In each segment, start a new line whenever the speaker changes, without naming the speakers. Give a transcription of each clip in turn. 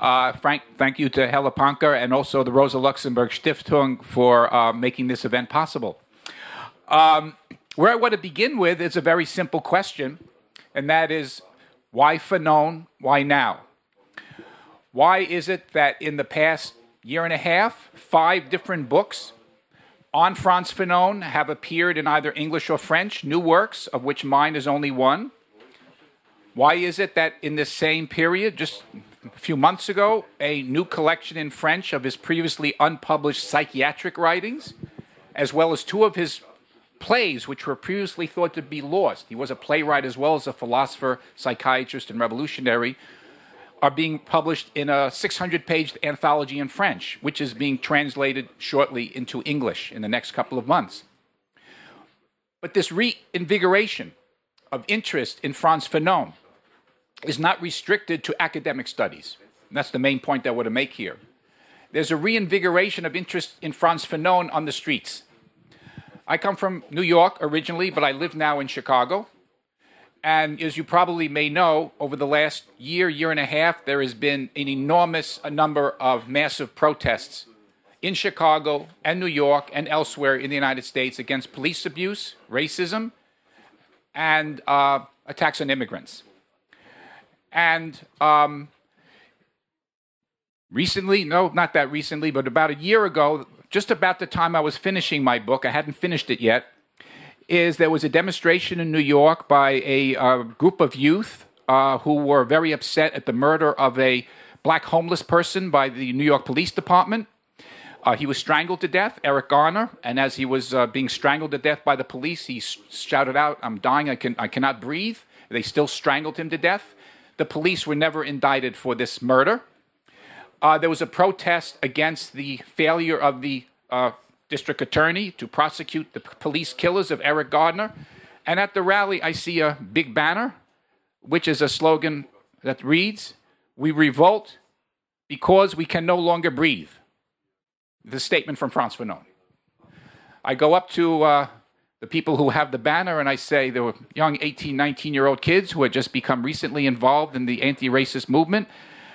Uh, Frank, thank you to Hella Panker and also the Rosa Luxemburg Stiftung for uh, making this event possible. Um, where I want to begin with is a very simple question, and that is why Fanon? Why now? Why is it that in the past year and a half, five different books on Frantz Fanon have appeared in either English or French, new works, of which mine is only one? Why is it that in this same period, just a few months ago, a new collection in French of his previously unpublished psychiatric writings, as well as two of his plays which were previously thought to be lost. He was a playwright as well as a philosopher, psychiatrist, and revolutionary. Are being published in a 600 page anthology in French, which is being translated shortly into English in the next couple of months. But this reinvigoration of interest in Frantz Fanon is not restricted to academic studies. And that's the main point I want to make here. There's a reinvigoration of interest in Frantz Fanon on the streets. I come from New York originally, but I live now in Chicago. And as you probably may know, over the last year, year and a half, there has been an enormous number of massive protests in Chicago and New York and elsewhere in the United States against police abuse, racism, and uh, attacks on immigrants. And um, recently, no, not that recently, but about a year ago, just about the time I was finishing my book, I hadn't finished it yet, is there was a demonstration in New York by a uh, group of youth uh, who were very upset at the murder of a black homeless person by the New York Police Department. Uh, he was strangled to death, Eric Garner, and as he was uh, being strangled to death by the police, he shouted out, "I'm dying! I can I cannot breathe." They still strangled him to death. The police were never indicted for this murder. Uh, there was a protest against the failure of the uh, district attorney to prosecute the police killers of Eric Garner. And at the rally, I see a big banner, which is a slogan that reads, We revolt because we can no longer breathe. The statement from Frantz Fanon. I go up to uh, the people who have the banner and I say there were young 18, 19 year old kids who had just become recently involved in the anti racist movement.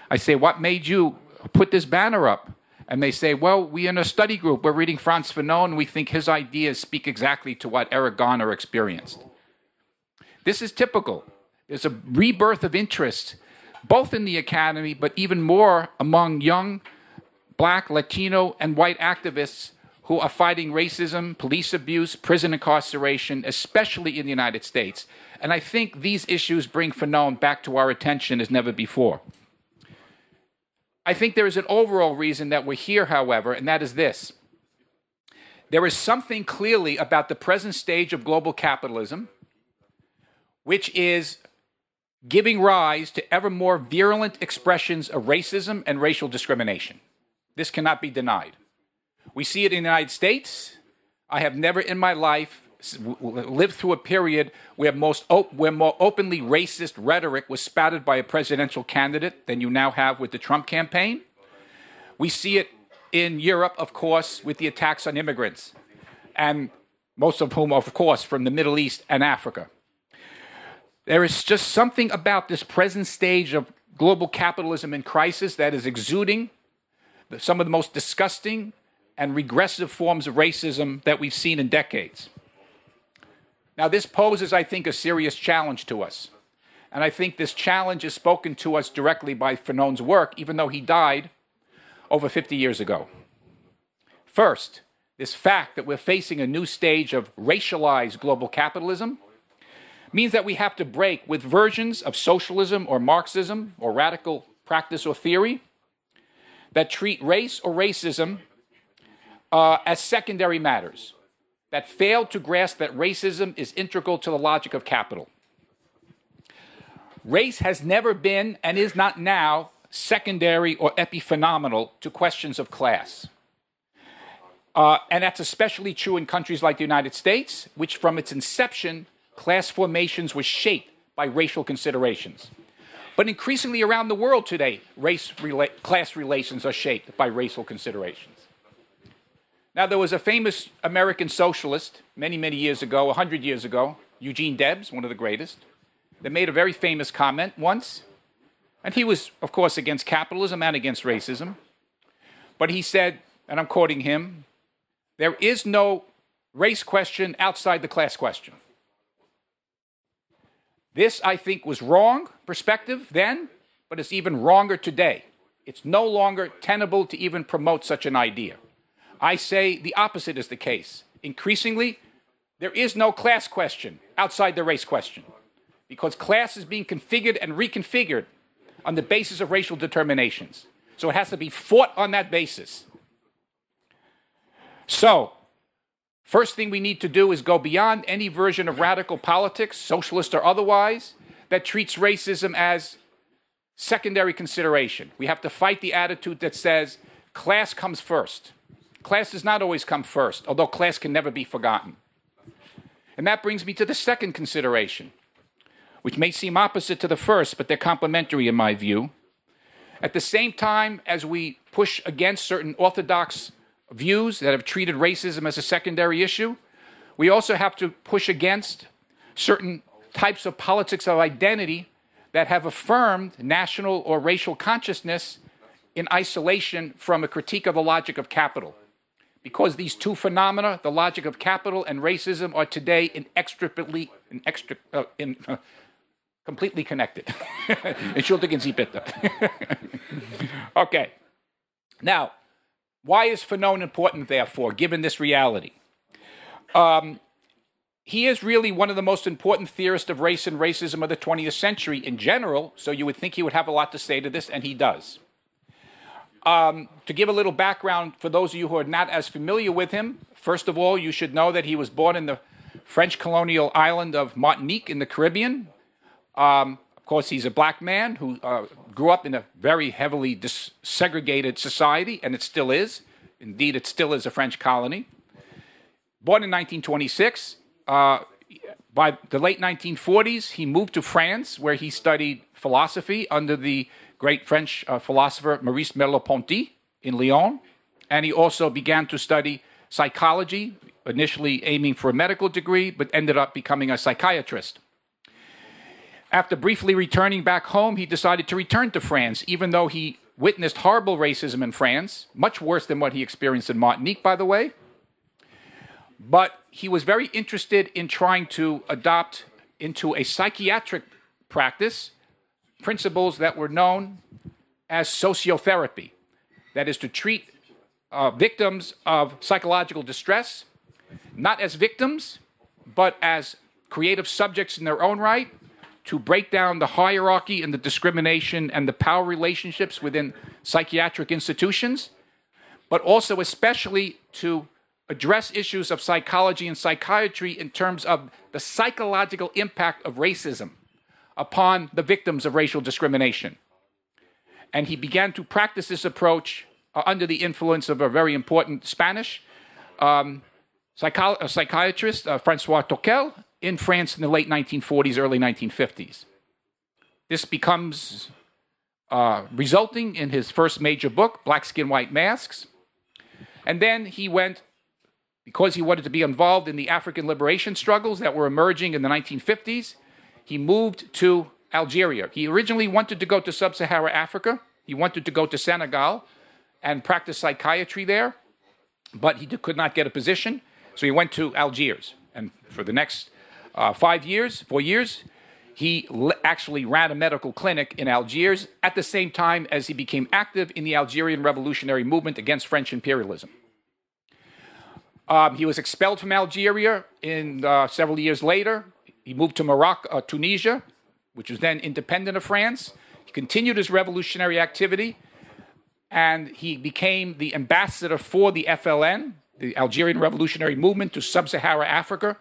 I say, What made you put this banner up? And they say, Well, we're in a study group, we're reading Frantz Fanon and we think his ideas speak exactly to what Eric Garner experienced. This is typical. There's a rebirth of interest, both in the academy, but even more among young black, Latino, and white activists who are fighting racism, police abuse, prison incarceration, especially in the United States. And I think these issues bring Fanon back to our attention as never before. I think there is an overall reason that we're here, however, and that is this. There is something clearly about the present stage of global capitalism which is giving rise to ever more virulent expressions of racism and racial discrimination. This cannot be denied. We see it in the United States. I have never in my life lived through a period where, most op- where more openly racist rhetoric was spouted by a presidential candidate than you now have with the Trump campaign. We see it in Europe, of course, with the attacks on immigrants, and most of whom, of course, from the Middle East and Africa. There is just something about this present stage of global capitalism in crisis that is exuding some of the most disgusting and regressive forms of racism that we've seen in decades. Now, this poses, I think, a serious challenge to us. And I think this challenge is spoken to us directly by Fanon's work, even though he died over 50 years ago. First, this fact that we're facing a new stage of racialized global capitalism means that we have to break with versions of socialism or Marxism or radical practice or theory that treat race or racism uh, as secondary matters that failed to grasp that racism is integral to the logic of capital. Race has never been and is not now secondary or epiphenomenal to questions of class. Uh, and that's especially true in countries like the United States, which from its inception, class formations was shaped by racial considerations. But increasingly around the world today, race rela- class relations are shaped by racial considerations. Now, there was a famous American socialist many, many years ago, 100 years ago, Eugene Debs, one of the greatest, that made a very famous comment once. And he was, of course, against capitalism and against racism. But he said, and I'm quoting him, there is no race question outside the class question. This, I think, was wrong perspective then, but it's even wronger today. It's no longer tenable to even promote such an idea. I say the opposite is the case. Increasingly, there is no class question outside the race question because class is being configured and reconfigured on the basis of racial determinations. So it has to be fought on that basis. So, first thing we need to do is go beyond any version of radical politics, socialist or otherwise, that treats racism as secondary consideration. We have to fight the attitude that says class comes first. Class does not always come first, although class can never be forgotten. And that brings me to the second consideration, which may seem opposite to the first, but they're complementary in my view. At the same time as we push against certain orthodox views that have treated racism as a secondary issue, we also have to push against certain types of politics of identity that have affirmed national or racial consciousness in isolation from a critique of the logic of capital. Because these two phenomena, the logic of capital and racism, are today inextricably, inextric, uh, in, uh, completely connected. Entschuldigen Sie bitte. okay. Now, why is Fanon important, therefore, given this reality? Um, he is really one of the most important theorists of race and racism of the 20th century in general, so you would think he would have a lot to say to this, and he does. Um, to give a little background for those of you who are not as familiar with him, first of all, you should know that he was born in the French colonial island of Martinique in the Caribbean. Um, of course, he's a black man who uh, grew up in a very heavily segregated society, and it still is. Indeed, it still is a French colony. Born in 1926, uh, by the late 1940s, he moved to France, where he studied philosophy under the great French uh, philosopher Maurice Merleau-Ponty in Lyon. And he also began to study psychology, initially aiming for a medical degree, but ended up becoming a psychiatrist. After briefly returning back home, he decided to return to France, even though he witnessed horrible racism in France, much worse than what he experienced in Martinique, by the way. But he was very interested in trying to adopt into a psychiatric practice principles that were known as sociotherapy. That is, to treat uh, victims of psychological distress not as victims, but as creative subjects in their own right, to break down the hierarchy and the discrimination and the power relationships within psychiatric institutions, but also, especially, to address issues of psychology and psychiatry in terms of the psychological impact of racism upon the victims of racial discrimination. And he began to practice this approach uh, under the influence of a very important Spanish um, psycho- psychiatrist, uh, Francois Tosquelles, in France in the late 1940s, early 1950s. This becomes uh, resulting in his first major book, Black Skin, White Masks. And then he went because he wanted to be involved in the African liberation struggles that were emerging in the 1950s, he moved to Algeria. He originally wanted to go to sub Saharan Africa, he wanted to go to Senegal and practice psychiatry there, but he could not get a position, so he went to Algiers. And for the next uh, five years, four years, he actually ran a medical clinic in Algiers at the same time as he became active in the Algerian revolutionary movement against French imperialism. Um, he was expelled from Algeria in uh, several years later. He moved to Morocco, uh, Tunisia, which was then independent of France. He continued his revolutionary activity, and he became the ambassador for the FLN, the Algerian Revolutionary Movement, to Sub-Saharan Africa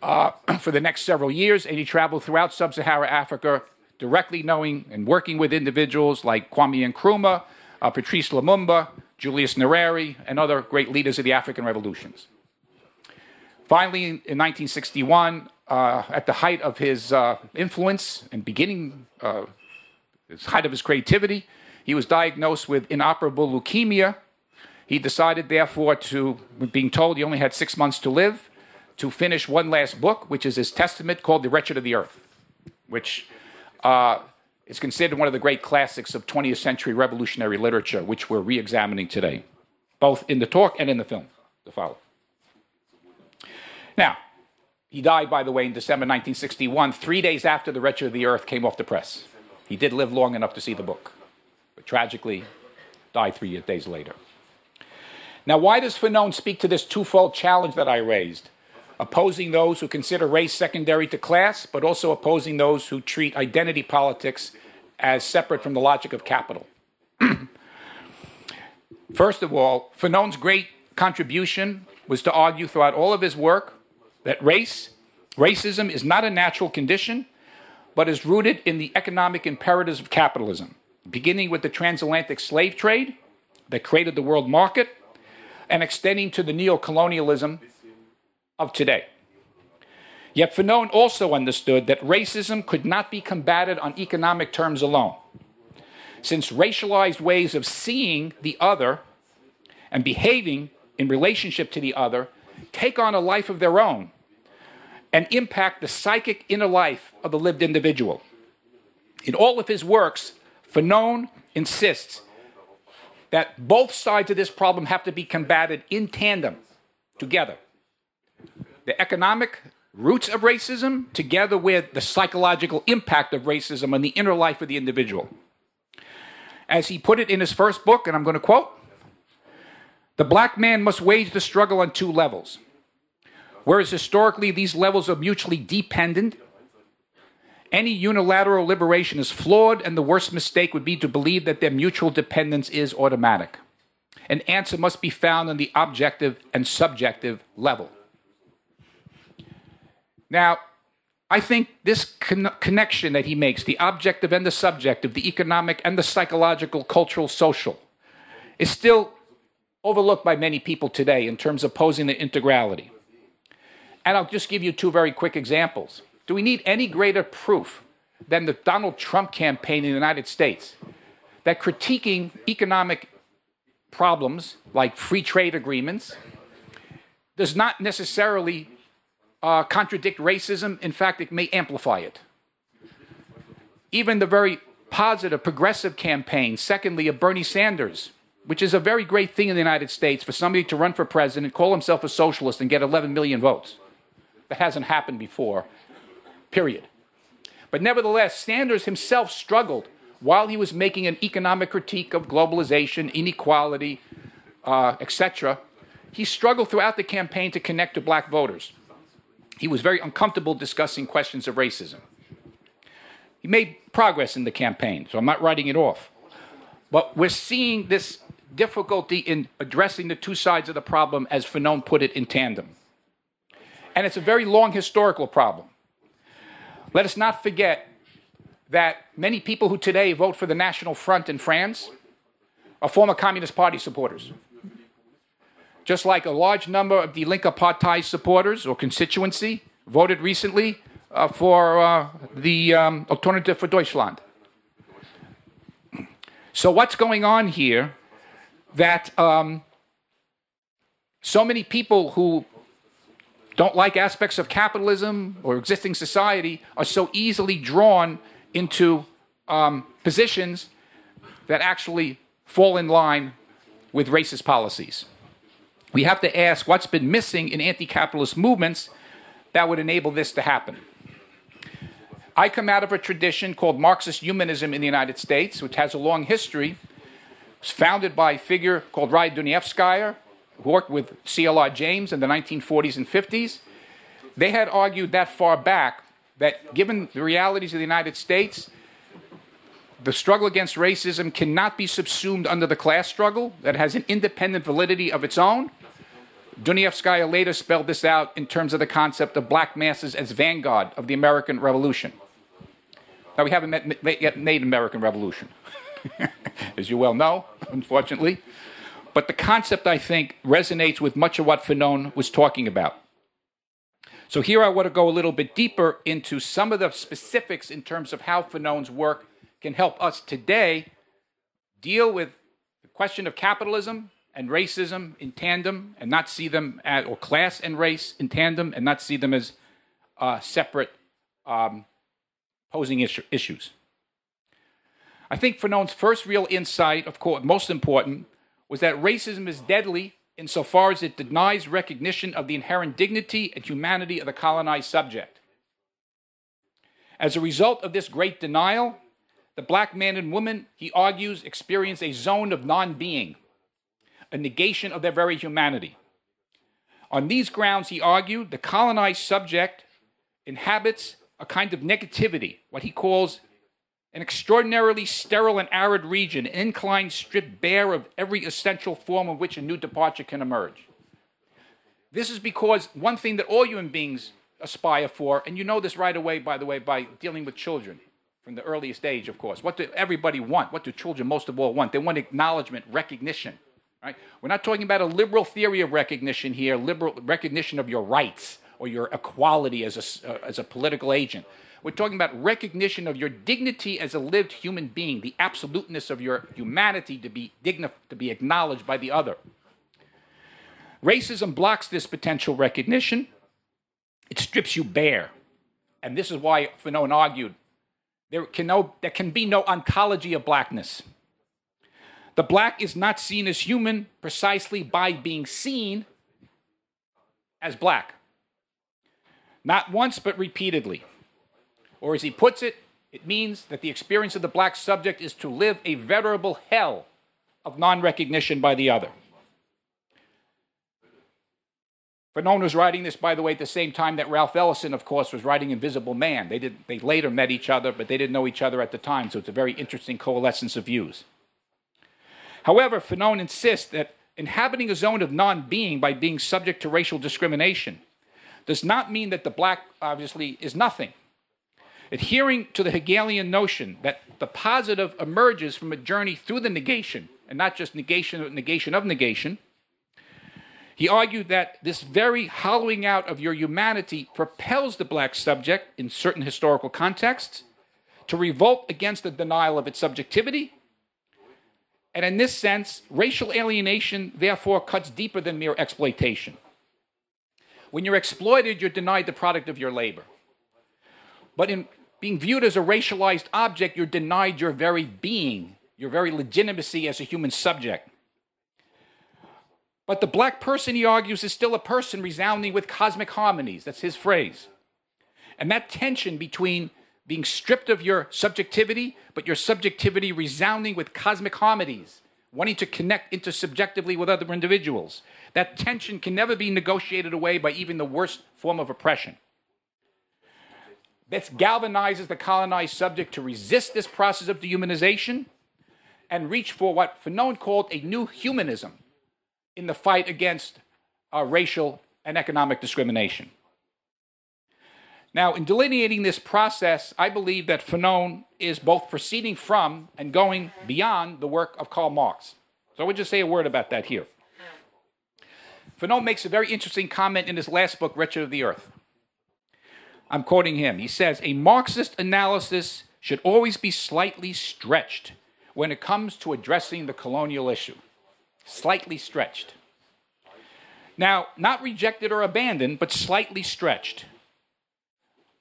uh, for the next several years. And he traveled throughout Sub-Saharan Africa, directly knowing and working with individuals like Kwame Nkrumah, uh, Patrice Lumumba, Julius Nyerere, and other great leaders of the African revolutions. Finally, in 1961, uh, at the height of his uh, influence and beginning, uh, the height of his creativity, he was diagnosed with inoperable leukemia. He decided, therefore, to, being told he only had six months to live, to finish one last book, which is his testament called The Wretched of the Earth, which uh, is considered one of the great classics of 20th century revolutionary literature, which we're re examining today, both in the talk and in the film to follow. Now, he died, by the way, in December 1961, three days after The Wretched of the Earth came off the press. He did live long enough to see the book, but tragically died three days later. Now, why does Fanon speak to this twofold challenge that I raised? Opposing those who consider race secondary to class, but also opposing those who treat identity politics as separate from the logic of capital. First of all, Fanon's great contribution was to argue throughout all of his work that race, racism is not a natural condition, but is rooted in the economic imperatives of capitalism, beginning with the transatlantic slave trade that created the world market and extending to the neocolonialism of today. Yet Fanon also understood that racism could not be combated on economic terms alone, since racialized ways of seeing the other and behaving in relationship to the other take on a life of their own and impact the psychic inner life of the lived individual. In all of his works, Fanon insists that both sides of this problem have to be combated in tandem, together. The economic roots of racism, together with the psychological impact of racism on the inner life of the individual. As he put it in his first book, and I'm going to quote the black man must wage the struggle on two levels. Whereas historically these levels are mutually dependent, any unilateral liberation is flawed, and the worst mistake would be to believe that their mutual dependence is automatic. An answer must be found on the objective and subjective level. Now, I think this con- connection that he makes, the objective and the subjective, the economic and the psychological, cultural, social, is still overlooked by many people today in terms of posing the integrality. And I'll just give you two very quick examples. Do we need any greater proof than the Donald Trump campaign in the United States that critiquing economic problems like free trade agreements does not necessarily uh, contradict racism? In fact, it may amplify it. Even the very positive, progressive campaign, secondly, of Bernie Sanders, which is a very great thing in the United States for somebody to run for president, call himself a socialist, and get 11 million votes. That hasn't happened before, period. But nevertheless, Sanders himself struggled while he was making an economic critique of globalization, inequality, uh, etc. He struggled throughout the campaign to connect to black voters. He was very uncomfortable discussing questions of racism. He made progress in the campaign, so I'm not writing it off. But we're seeing this difficulty in addressing the two sides of the problem, as Fanon put it, in tandem. And it's a very long historical problem. Let us not forget that many people who today vote for the National Front in France are former Communist Party supporters. Just like a large number of the Linke Partei supporters or constituency voted recently uh, for uh, the um, Alternative for Deutschland. So, what's going on here that um, so many people who don't like aspects of capitalism or existing society are so easily drawn into um, positions that actually fall in line with racist policies. We have to ask what's been missing in anti capitalist movements that would enable this to happen. I come out of a tradition called Marxist humanism in the United States, which has a long history was founded by a figure called Raya Dunayevskaya, worked with C.L.R. James in the 1940s and 50s. They had argued that far back that given the realities of the United States, the struggle against racism cannot be subsumed under the class struggle, that has an independent validity of its own. Dunayevskaya later spelled this out in terms of the concept of black masses as vanguard of the American Revolution. Now, we haven't met, yet made American Revolution. as you well know, unfortunately. But the concept, I think, resonates with much of what Fanon was talking about. So here I want to go a little bit deeper into some of the specifics in terms of how Fanon's work can help us today deal with the question of capitalism and racism in tandem and not see them as, or class and race in tandem and not see them as uh, separate um, posing issues. I think Fanon's first real insight, of course, most important, was that racism is deadly insofar as it denies recognition of the inherent dignity and humanity of the colonized subject. As a result of this great denial, the black man and woman, he argues, experience a zone of non being, a negation of their very humanity. On these grounds, he argued, the colonized subject inhabits a kind of negativity, what he calls an extraordinarily sterile and arid region, an incline stripped bare of every essential form of which a new departure can emerge. This is because one thing that all human beings aspire for, and you know this right away, by the way, by dealing with children from the earliest age, of course. What do everybody want? What do children most of all want? They want acknowledgement, recognition. Right? We're not talking about a liberal theory of recognition here, liberal recognition of your rights or your equality as a, uh, as a political agent. We're talking about recognition of your dignity as a lived human being, the absoluteness of your humanity to be digni- to be acknowledged by the other. Racism blocks this potential recognition. It strips you bare. And this is why Fanon argued there can, no, there can be no ontology of blackness. The black is not seen as human precisely by being seen as black. Not once, but repeatedly. Or as he puts it, it means that the experience of the black subject is to live a veritable hell of non recognition by the other. Fanon was writing this, by the way, at the same time that Ralph Ellison, of course, was writing Invisible Man. They, did, they later met each other, but they didn't know each other at the time, so it's a very interesting coalescence of views. However, Fanon insists that inhabiting a zone of non being by being subject to racial discrimination does not mean that the black, obviously, is nothing. Adhering to the Hegelian notion that the positive emerges from a journey through the negation, and not just negation of negation of negation, he argued that this very hollowing out of your humanity propels the black subject in certain historical contexts to revolt against the denial of its subjectivity. And in this sense, racial alienation therefore cuts deeper than mere exploitation. When you're exploited, you're denied the product of your labor. But in being viewed as a racialized object, you're denied your very being, your very legitimacy as a human subject. But the black person, he argues, is still a person resounding with cosmic harmonies. That's his phrase. And that tension between being stripped of your subjectivity, but your subjectivity resounding with cosmic harmonies, wanting to connect intersubjectively with other individuals, that tension can never be negotiated away by even the worst form of oppression. This galvanizes the colonized subject to resist this process of dehumanization and reach for what Fanon called a new humanism in the fight against uh, racial and economic discrimination. Now, in delineating this process, I believe that Fanon is both proceeding from and going beyond the work of Karl Marx. So I would just say a word about that here. Fanon makes a very interesting comment in his last book, Wretched of the Earth. I'm quoting him. He says, A Marxist analysis should always be slightly stretched when it comes to addressing the colonial issue slightly stretched. Now, not rejected or abandoned, but slightly stretched.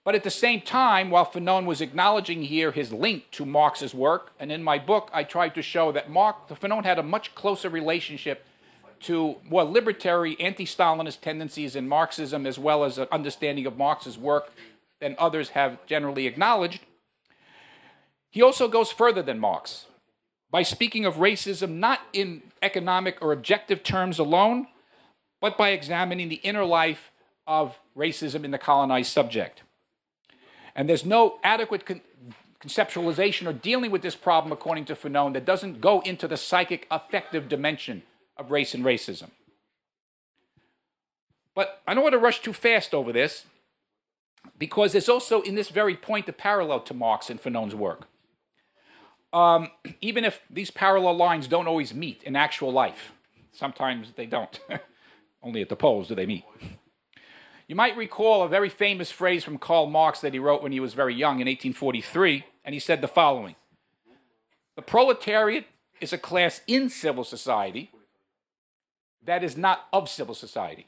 But at the same time, while Fanon was acknowledging here his link to Marx's work, and in my book I tried to show that Marx, Fanon had a much closer relationship to more libertary anti-Stalinist tendencies in Marxism, as well as an understanding of Marx's work than others have generally acknowledged. He also goes further than Marx by speaking of racism not in economic or objective terms alone, but by examining the inner life of racism in the colonized subject. And there's no adequate con- conceptualization or dealing with this problem, according to Fanon, that doesn't go into the psychic affective dimension of race and racism. But I don't want to rush too fast over this because there's also in this very point a parallel to Marx and Fanon's work um, even if these parallel lines don't always meet in actual life, sometimes they don't. Only at the polls do they meet. You might recall a very famous phrase from Karl Marx that he wrote when he was very young in 1843, and he said the following The proletariat is a class in civil society that is not of civil society.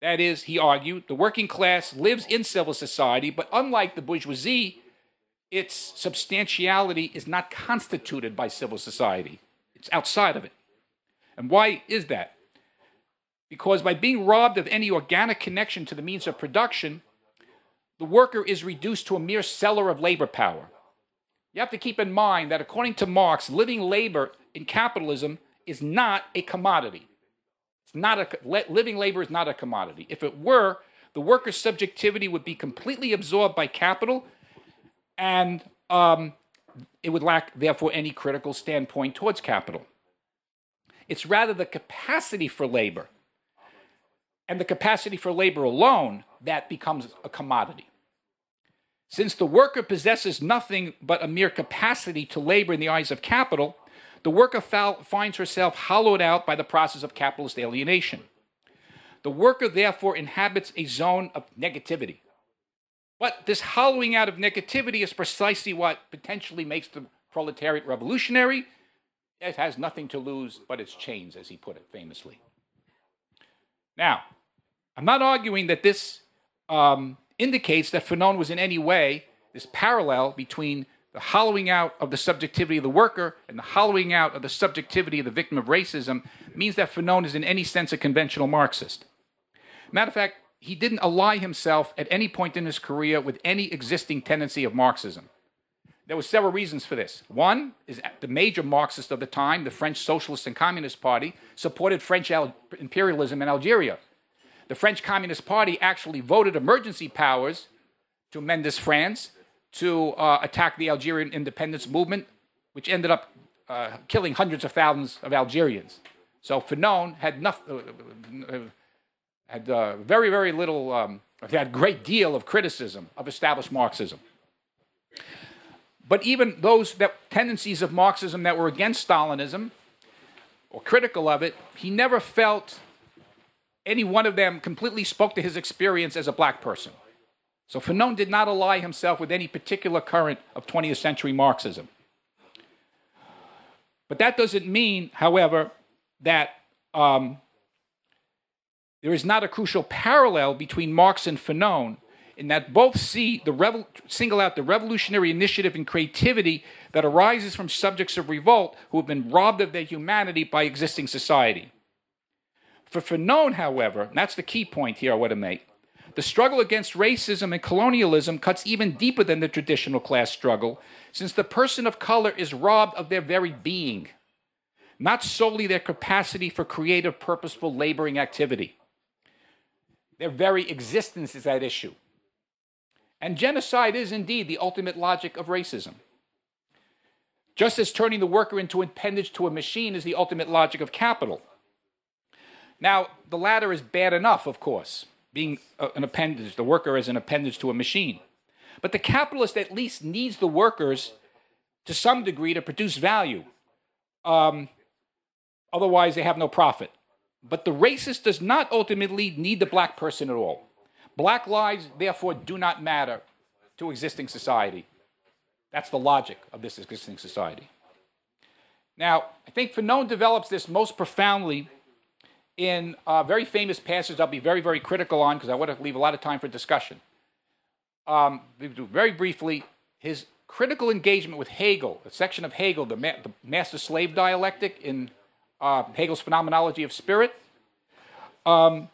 That is, he argued, the working class lives in civil society, but unlike the bourgeoisie, its substantiality is not constituted by civil society, it's outside of it. And why is that? Because by being robbed of any organic connection to the means of production, the worker is reduced to a mere seller of labor power. You have to keep in mind that according to Marx, living labor in capitalism is not a commodity. It's not a living labor is not a commodity. If it were, the worker's subjectivity would be completely absorbed by capital, and um, it would lack, therefore, any critical standpoint towards capital. It's rather the capacity for labor and the capacity for labor alone that becomes a commodity. Since the worker possesses nothing but a mere capacity to labor in the eyes of capital, the worker finds herself hollowed out by the process of capitalist alienation. The worker therefore inhabits a zone of negativity. But this hollowing out of negativity is precisely what potentially makes the proletariat revolutionary. It has nothing to lose but its chains, as he put it famously. Now, I'm not arguing that this um, indicates that Fanon was in any way this parallel between the hollowing out of the subjectivity of the worker and the hollowing out of the subjectivity of the victim of racism means that Fanon is in any sense a conventional Marxist. Matter of fact, he didn't ally himself at any point in his career with any existing tendency of Marxism. There were several reasons for this. One is the major Marxist of the time, the French Socialist and Communist Party, supported French imperialism in Algeria the French Communist Party actually voted emergency powers to Mendes France to uh, attack the Algerian independence movement, which ended up uh, killing hundreds of thousands of Algerians. So Fanon had nothing, uh, uh, had uh, very, very little, um, had a great deal of criticism of established Marxism. But even those that, tendencies of Marxism that were against Stalinism or critical of it, he never felt any one of them completely spoke to his experience as a black person. So Fanon did not ally himself with any particular current of 20th century Marxism. But that doesn't mean, however, that um, there is not a crucial parallel between Marx and Fanon in that both see the revol- single out the revolutionary initiative and creativity that arises from subjects of revolt who have been robbed of their humanity by existing society. For Fanon, however, that's the key point here I want to make, the struggle against racism and colonialism cuts even deeper than the traditional class struggle, since the person of color is robbed of their very being, not solely their capacity for creative, purposeful laboring activity. Their very existence is at issue. And genocide is indeed the ultimate logic of racism. Just as turning the worker into an appendage to a machine is the ultimate logic of capital. Now, the latter is bad enough, of course, being an appendage, the worker as an appendage to a machine. But the capitalist at least needs the workers to some degree to produce value. Um, otherwise, they have no profit. But the racist does not ultimately need the black person at all. Black lives, therefore, do not matter to existing society. That's the logic of this existing society. Now, I think Fanon develops this most profoundly in a very famous passage I'll be very, very critical on because I want to leave a lot of time for discussion. Um, very briefly, his critical engagement with Hegel, a section of Hegel, the, ma- the master slave dialectic in uh, Hegel's Phenomenology of Spirit, um,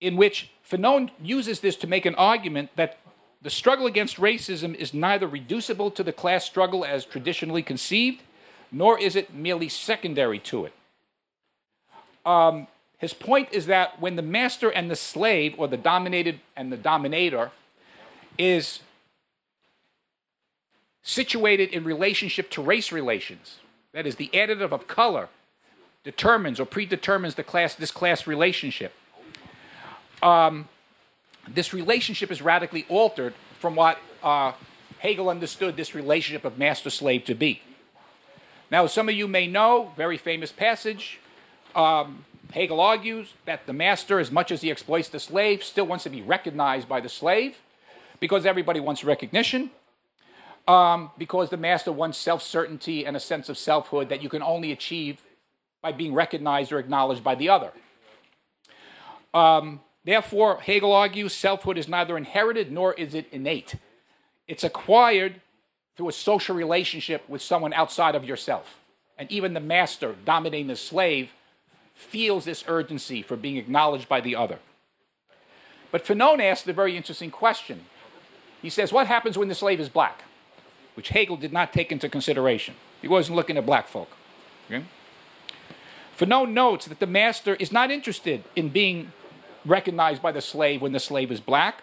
in which Fanon uses this to make an argument that the struggle against racism is neither reducible to the class struggle as traditionally conceived, nor is it merely secondary to it um, his point is that when the master and the slave, or the dominated and the dominator, is situated in relationship to race relations, that is, the additive of color determines or predetermines the class, this class relationship. Um, this relationship is radically altered from what uh, Hegel understood this relationship of master slave to be. Now, some of you may know, very famous passage um, Hegel argues that the master, as much as he exploits the slave, still wants to be recognized by the slave because everybody wants recognition. Um, because the master wants self certainty and a sense of selfhood that you can only achieve by being recognized or acknowledged by the other. Um, therefore, Hegel argues selfhood is neither inherited nor is it innate. It's acquired through a social relationship with someone outside of yourself. And even the master dominating the slave feels this urgency for being acknowledged by the other. But Fanon asked a very interesting question. He says, What happens when the slave is black? Which Hegel did not take into consideration. He wasn't looking at black folk. Okay? Fanon notes that the master is not interested in being recognized by the slave when the slave is black,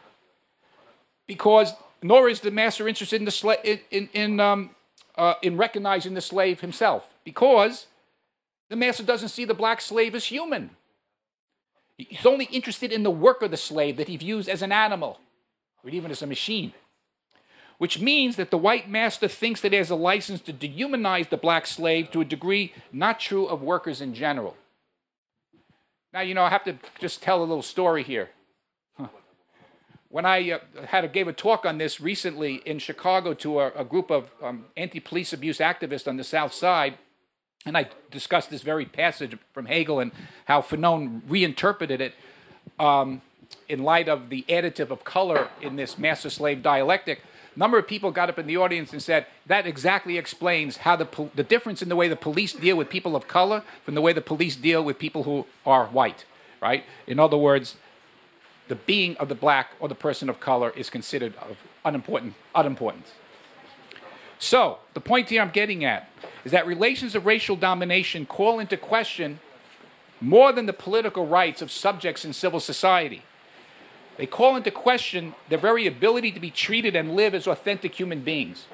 because nor is the master interested in, the sla- in, in, um, uh, in recognizing the slave himself, because the master doesn't see the black slave as human. He's only interested in the work of the slave that he views as an animal, or even as a machine. Which means that the white master thinks that he has a license to dehumanize the black slave to a degree not true of workers in general. Now, you know, I have to just tell a little story here. When I uh, had a, gave a talk on this recently in Chicago to a, a group of um, anti-police abuse activists on the South Side, and I discussed this very passage from Hegel and how Fanon reinterpreted it um, in light of the additive of color in this master-slave dialectic. A number of people got up in the audience and said that exactly explains how the, the difference in the way the police deal with people of color from the way the police deal with people who are white, right? In other words, the being of the black or the person of color is considered of unimportant, unimportant. So, the point here I'm getting at is that relations of racial domination call into question more than the political rights of subjects in civil society. They call into question their very ability to be treated and live as authentic human beings.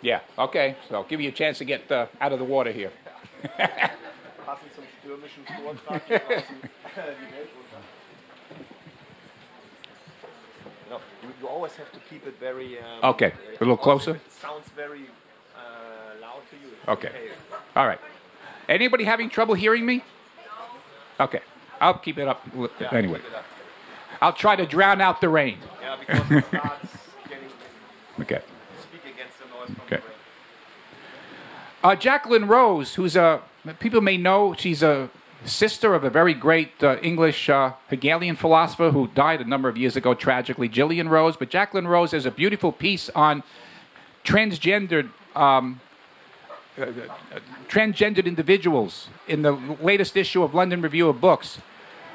Yeah, okay, so I'll give you a chance to get uh, out of the water here. No, you, you always have to keep it very. Um, okay, a little closer. It sounds very uh, loud to you. Okay. okay. All right. Anybody having trouble hearing me? No. Okay. I'll keep it up yeah, anyway. It up. I'll try to drown out the rain. Yeah, because it starts getting. Okay. Speak against the noise from okay. the rain. Uh, Jacqueline Rose, who's a people may know she's a sister of a very great uh, English uh, Hegelian philosopher who died a number of years ago tragically, Gillian Rose. But Jacqueline Rose has a beautiful piece on transgendered. Um, uh, uh, transgendered individuals in the latest issue of London Review of Books,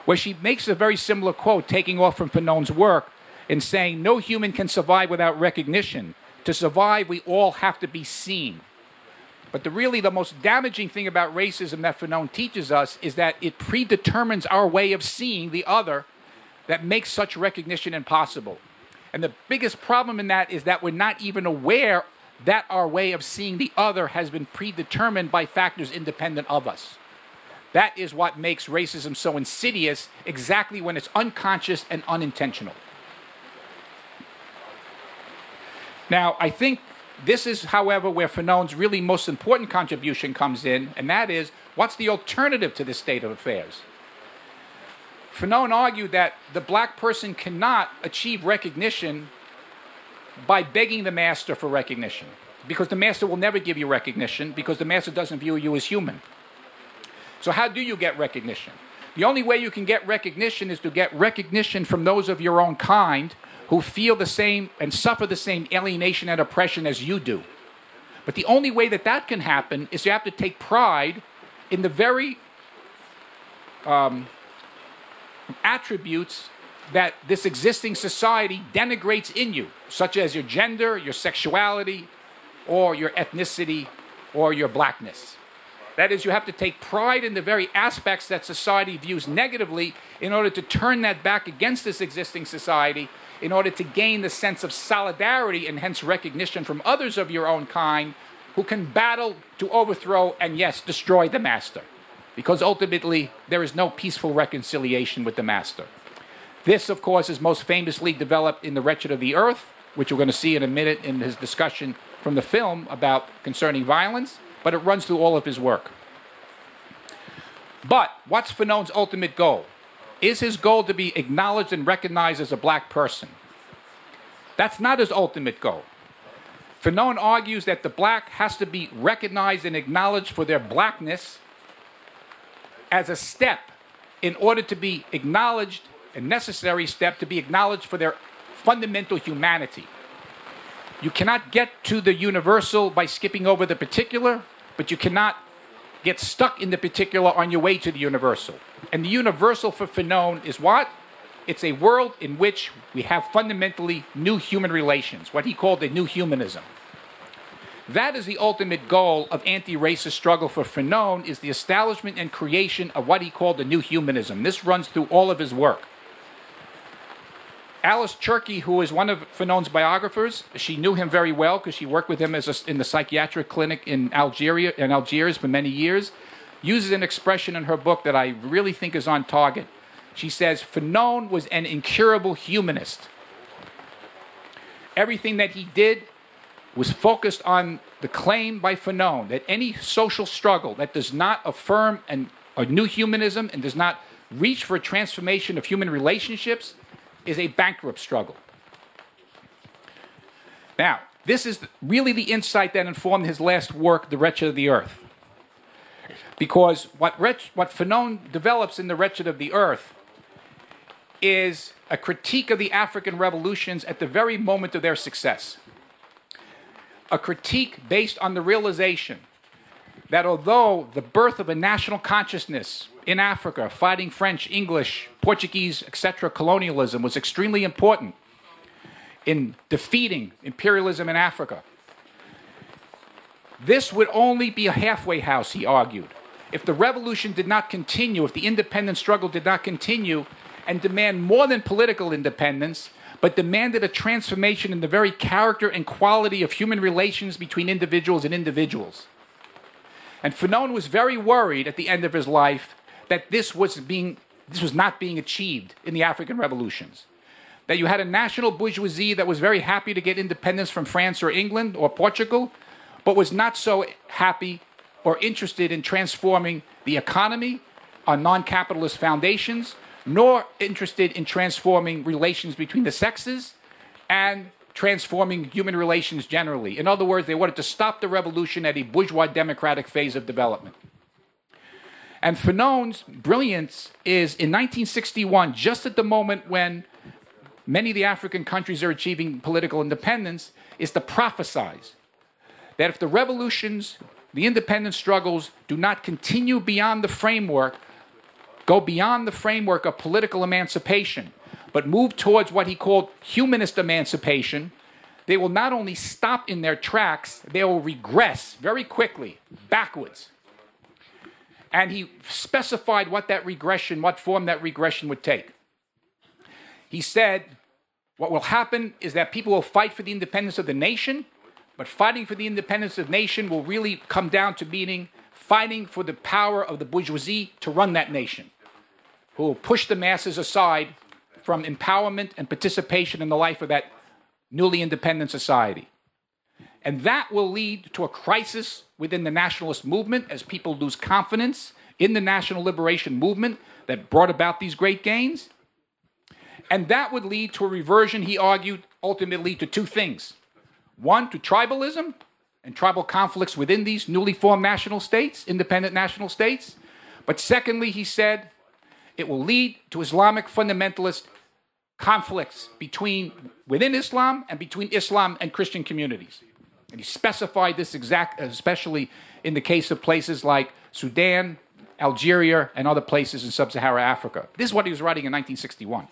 where she makes a very similar quote, taking off from Fanon's work, and saying, No human can survive without recognition. To survive, we all have to be seen. But the really the most damaging thing about racism that Fanon teaches us is that it predetermines our way of seeing the other that makes such recognition impossible. And the biggest problem in that is that we're not even aware that our way of seeing the other has been predetermined by factors independent of us. That is what makes racism so insidious, exactly when it's unconscious and unintentional. Now, I think this is, however, where Fanon's really most important contribution comes in, and that is what's the alternative to this state of affairs? Fanon argued that the black person cannot achieve recognition by begging the master for recognition, because the master will never give you recognition, because the master doesn't view you as human. So, how do you get recognition? The only way you can get recognition is to get recognition from those of your own kind who feel the same and suffer the same alienation and oppression as you do. But the only way that that can happen is you have to take pride in the very um, attributes that this existing society denigrates in you, such as your gender, your sexuality, or your ethnicity, or your blackness. That is, you have to take pride in the very aspects that society views negatively in order to turn that back against this existing society in order to gain the sense of solidarity and hence recognition from others of your own kind who can battle to overthrow and, yes, destroy the master. Because ultimately, there is no peaceful reconciliation with the master. This, of course, is most famously developed in The Wretched of the Earth, which we're going to see in a minute in his discussion from the film about concerning violence, but it runs through all of his work. But what's Fanon's ultimate goal? Is his goal to be acknowledged and recognized as a black person? That's not his ultimate goal. Fanon argues that the black has to be recognized and acknowledged for their blackness as a step in order to be acknowledged a necessary step to be acknowledged for their fundamental humanity. You cannot get to the universal by skipping over the particular, but you cannot get stuck in the particular on your way to the universal. And the universal for Fanon is what? It's a world in which we have fundamentally new human relations, what he called a new humanism. That is the ultimate goal of anti-racist struggle for Fanon is the establishment and creation of what he called the new humanism. This runs through all of his work. Alice Cherki, who is one of Fanon's biographers, she knew him very well because she worked with him as a, in the psychiatric clinic in Algeria in Algiers for many years. Uses an expression in her book that I really think is on target. She says Fanon was an incurable humanist. Everything that he did was focused on the claim by Fanon that any social struggle that does not affirm an, a new humanism and does not reach for a transformation of human relationships is a bankrupt struggle. Now, this is really the insight that informed his last work, The Wretched of the Earth. Because what, Wretch, what Fanon develops in The Wretched of the Earth is a critique of the African revolutions at the very moment of their success. A critique based on the realization that although the birth of a national consciousness in Africa, fighting French, English, Portuguese, etc., colonialism was extremely important in defeating imperialism in Africa. This would only be a halfway house, he argued. If the revolution did not continue, if the independence struggle did not continue and demand more than political independence, but demanded a transformation in the very character and quality of human relations between individuals and individuals. And Fanon was very worried at the end of his life that this was being this was not being achieved in the African revolutions. That you had a national bourgeoisie that was very happy to get independence from France or England or Portugal, but was not so happy or interested in transforming the economy on non capitalist foundations, nor interested in transforming relations between the sexes and transforming human relations generally. In other words, they wanted to stop the revolution at a bourgeois democratic phase of development. And Fanon's brilliance is in 1961, just at the moment when many of the African countries are achieving political independence, is to prophesize that if the revolutions, the independent struggles do not continue beyond the framework, go beyond the framework of political emancipation, but move towards what he called humanist emancipation, they will not only stop in their tracks, they will regress very quickly backwards and he specified what that regression, what form that regression would take. He said, What will happen is that people will fight for the independence of the nation, but fighting for the independence of nation will really come down to meaning fighting for the power of the bourgeoisie to run that nation, who will push the masses aside from empowerment and participation in the life of that newly independent society. And that will lead to a crisis within the nationalist movement as people lose confidence in the national liberation movement that brought about these great gains. And that would lead to a reversion, he argued, ultimately to two things one, to tribalism and tribal conflicts within these newly formed national states, independent national states. But secondly, he said, it will lead to Islamic fundamentalist conflicts between within Islam and between Islam and Christian communities. And he specified this exact, especially in the case of places like Sudan, Algeria, and other places in sub Saharan Africa. This is what he was writing in 1961.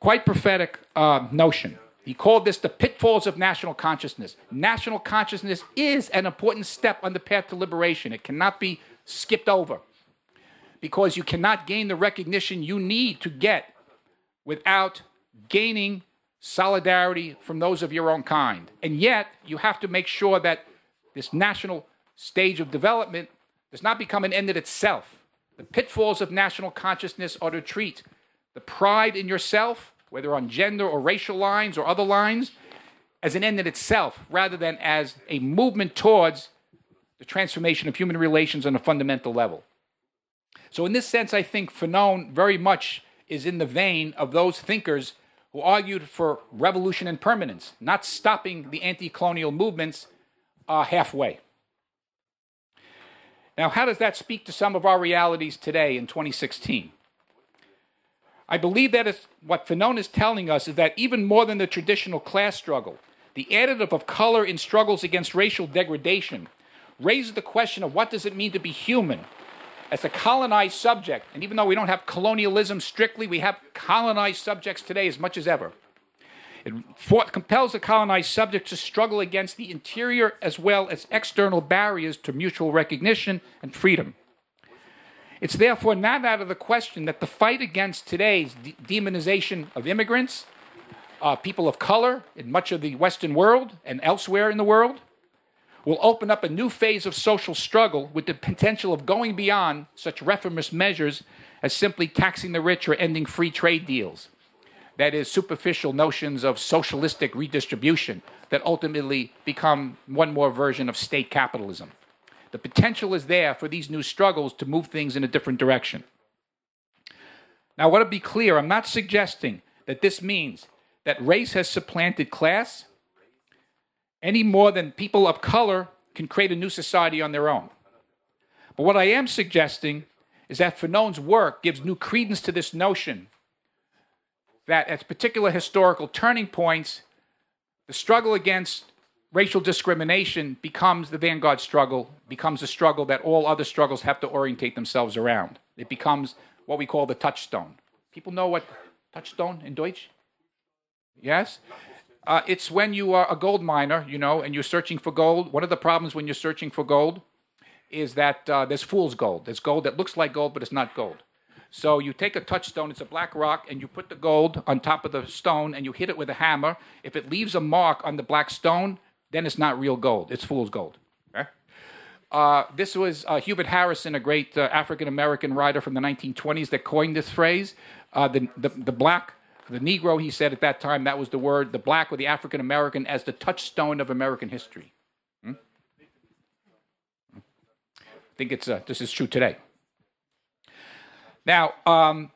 Quite prophetic uh, notion. He called this the pitfalls of national consciousness. National consciousness is an important step on the path to liberation. It cannot be skipped over because you cannot gain the recognition you need to get without gaining solidarity from those of your own kind. And yet, you have to make sure that this national stage of development does not become an end in itself. The pitfalls of national consciousness are to treat the pride in yourself, whether on gender or racial lines or other lines, as an end in itself rather than as a movement towards the transformation of human relations on a fundamental level. So, in this sense, I think Fanon very much is in the vein of those thinkers who argued for revolution and permanence, not stopping the anti colonial movements uh, halfway. Now, how does that speak to some of our realities today in 2016? I believe that is, what Fanon is telling us is that even more than the traditional class struggle, the additive of color in struggles against racial degradation raises the question of what does it mean to be human as a colonized subject. And even though we don't have colonialism strictly, we have colonized subjects today as much as ever. It compels the colonized subject to struggle against the interior as well as external barriers to mutual recognition and freedom. It's therefore not out of the question that the fight against today's de- demonization of immigrants, uh, people of color in much of the Western world and elsewhere in the world, will open up a new phase of social struggle with the potential of going beyond such reformist measures as simply taxing the rich or ending free trade deals. That is, superficial notions of socialistic redistribution that ultimately become one more version of state capitalism. The potential is there for these new struggles to move things in a different direction. Now, I want to be clear I'm not suggesting that this means that race has supplanted class any more than people of color can create a new society on their own. But what I am suggesting is that Fanon's work gives new credence to this notion that at particular historical turning points, the struggle against racial discrimination becomes the vanguard struggle, becomes a struggle that all other struggles have to orientate themselves around. It becomes what we call the touchstone. People know what touchstone in Deutsch? Yes? Uh, it's when you are a gold miner, you know, and you're searching for gold. One of the problems when you're searching for gold is that uh, there's fool's gold. There's gold that looks like gold, but it's not gold. So you take a touchstone, it's a black rock, and you put the gold on top of the stone and you hit it with a hammer. If it leaves a mark on the black stone, then it's not real gold. It's fool's gold. Okay? Uh, this was uh, Hubert Harrison, a great uh, African American writer from the 1920s, that coined this phrase. Uh, the, the, the black the Negro, he said at that time, that was the word, the black or the African American as the touchstone of American history. Hmm? I think it's, uh, this is true today. Now, um,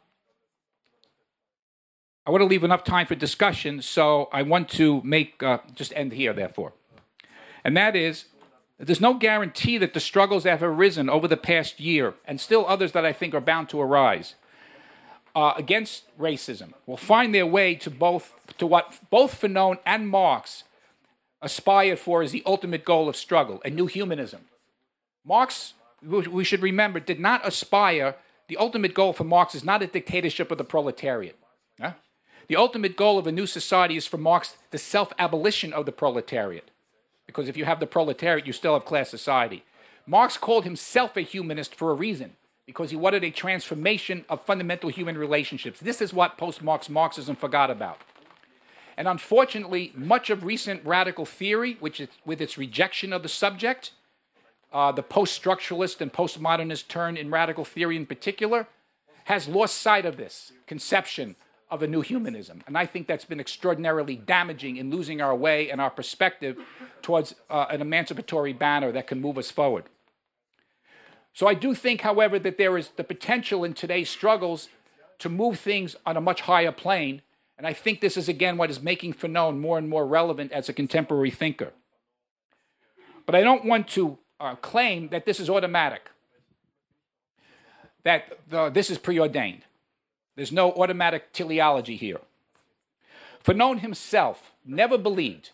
I want to leave enough time for discussion, so I want to make, uh, just end here, therefore. And that is, there's no guarantee that the struggles that have arisen over the past year, and still others that I think are bound to arise, uh, against racism will find their way to both to what both Fanon and Marx aspired for as the ultimate goal of struggle, a new humanism. Marx, we should remember, did not aspire. The ultimate goal for Marx is not a dictatorship of the proletariat. Huh? The ultimate goal of a new society is for Marx the self abolition of the proletariat. Because if you have the proletariat, you still have class society. Marx called himself a humanist for a reason because he wanted a transformation of fundamental human relationships. This is what post Marx Marxism forgot about. And unfortunately, much of recent radical theory, which is with its rejection of the subject, uh, the post structuralist and postmodernist turn in radical theory in particular, has lost sight of this conception of a new humanism. And I think that's been extraordinarily damaging in losing our way and our perspective towards uh, an emancipatory banner that can move us forward. So I do think, however, that there is the potential in today's struggles to move things on a much higher plane. And I think this is, again, what is making Fanon more and more relevant as a contemporary thinker. But I don't want to uh, claim that this is automatic, that the, this is preordained. There's no automatic teleology here. Fanon himself never believed,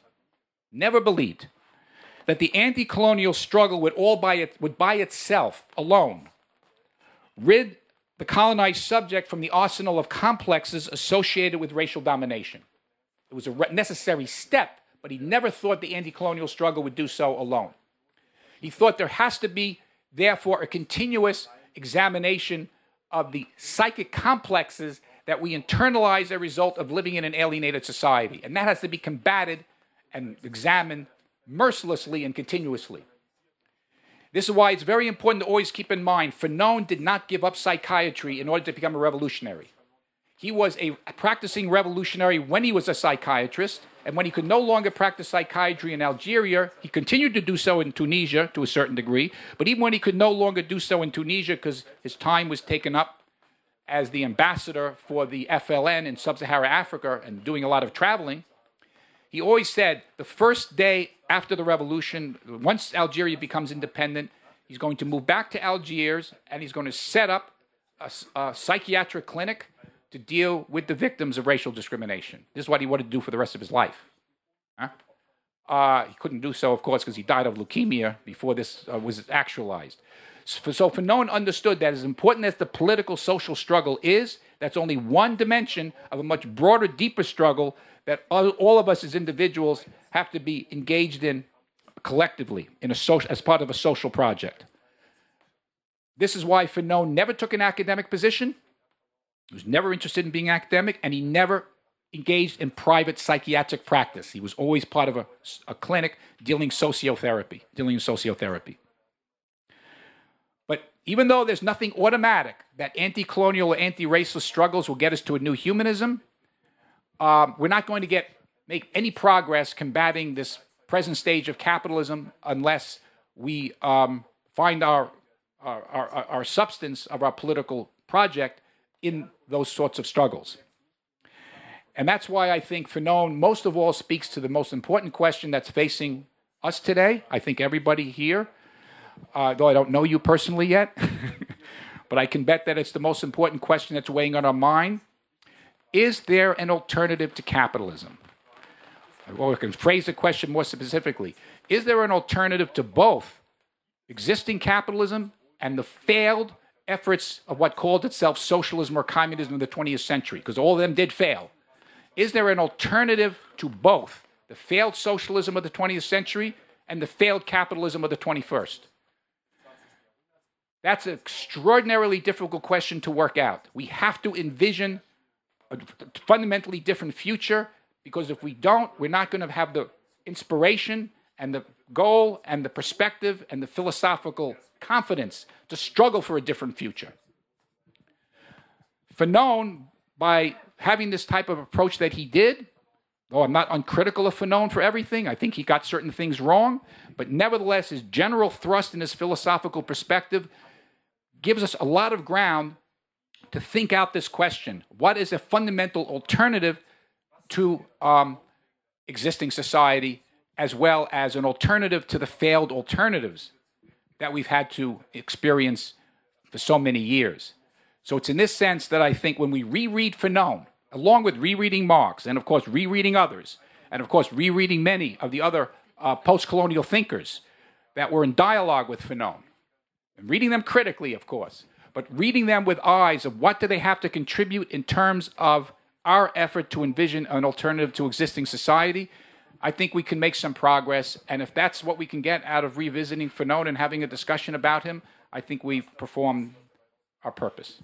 never believed that the anti colonial struggle would all by, it, would by itself alone rid the colonized subject from the arsenal of complexes associated with racial domination. It was a necessary step, but he never thought the anti colonial struggle would do so alone. He thought there has to be, therefore, a continuous examination of the psychic complexes that we internalize as a result of living in an alienated society. And that has to be combated and examined mercilessly and continuously. This is why it's very important to always keep in mind Fanon did not give up psychiatry in order to become a revolutionary. He was a practicing revolutionary when he was a psychiatrist, and when he could no longer practice psychiatry in Algeria, he continued to do so in Tunisia to a certain degree. But even when he could no longer do so in Tunisia because his time was taken up as the ambassador for the FLN in sub Saharan Africa and doing a lot of traveling, he always said the first day after the revolution, once Algeria becomes independent, he's going to move back to Algiers and he's going to set up a, a psychiatric clinic to deal with the victims of racial discrimination. This is what he wanted to do for the rest of his life. Huh? Uh, he couldn't do so, of course, because he died of leukemia before this uh, was actualized. So, so Fanon understood that as important as the political social struggle is, that's only one dimension of a much broader, deeper struggle that all, all of us as individuals have to be engaged in collectively in a social, as part of a social project. This is why Fanon never took an academic position. He was never interested in being academic, and he never engaged in private psychiatric practice. He was always part of a, a clinic dealing sociotherapy, dealing in sociotherapy. But even though there's nothing automatic that anti-colonial or anti-racist struggles will get us to a new humanism, um, we're not going to get make any progress combating this present stage of capitalism unless we um, find our, our, our, our substance of our political project in those sorts of struggles. And that's why I think Fanon most of all speaks to the most important question that's facing us today. I think everybody here, uh, though I don't know you personally yet, but I can bet that it's the most important question that's weighing on our mind. Is there an alternative to capitalism? Or I can phrase the question more specifically Is there an alternative to both existing capitalism and the failed efforts of what called itself socialism or communism in the 20th century? Because all of them did fail. Is there an alternative to both the failed socialism of the 20th century and the failed capitalism of the 21st? That's an extraordinarily difficult question to work out. We have to envision a fundamentally different future because if we don't, we're not going to have the inspiration and the goal and the perspective and the philosophical confidence to struggle for a different future. Fanon, by having this type of approach that he did, though I'm not uncritical of Fanon for everything, I think he got certain things wrong, but nevertheless, his general thrust in his philosophical perspective gives us a lot of ground to think out this question what is a fundamental alternative to um, existing society, as well as an alternative to the failed alternatives that we've had to experience for so many years? So it's in this sense that I think when we reread Fanon, along with rereading Marx, and of course rereading others, and of course rereading many of the other uh, post colonial thinkers that were in dialogue with Fanon, and reading them critically, of course, but reading them with eyes of what do they have to contribute in terms of our effort to envision an alternative to existing society, I think we can make some progress. And if that's what we can get out of revisiting Fanon and having a discussion about him, I think we've performed our purpose.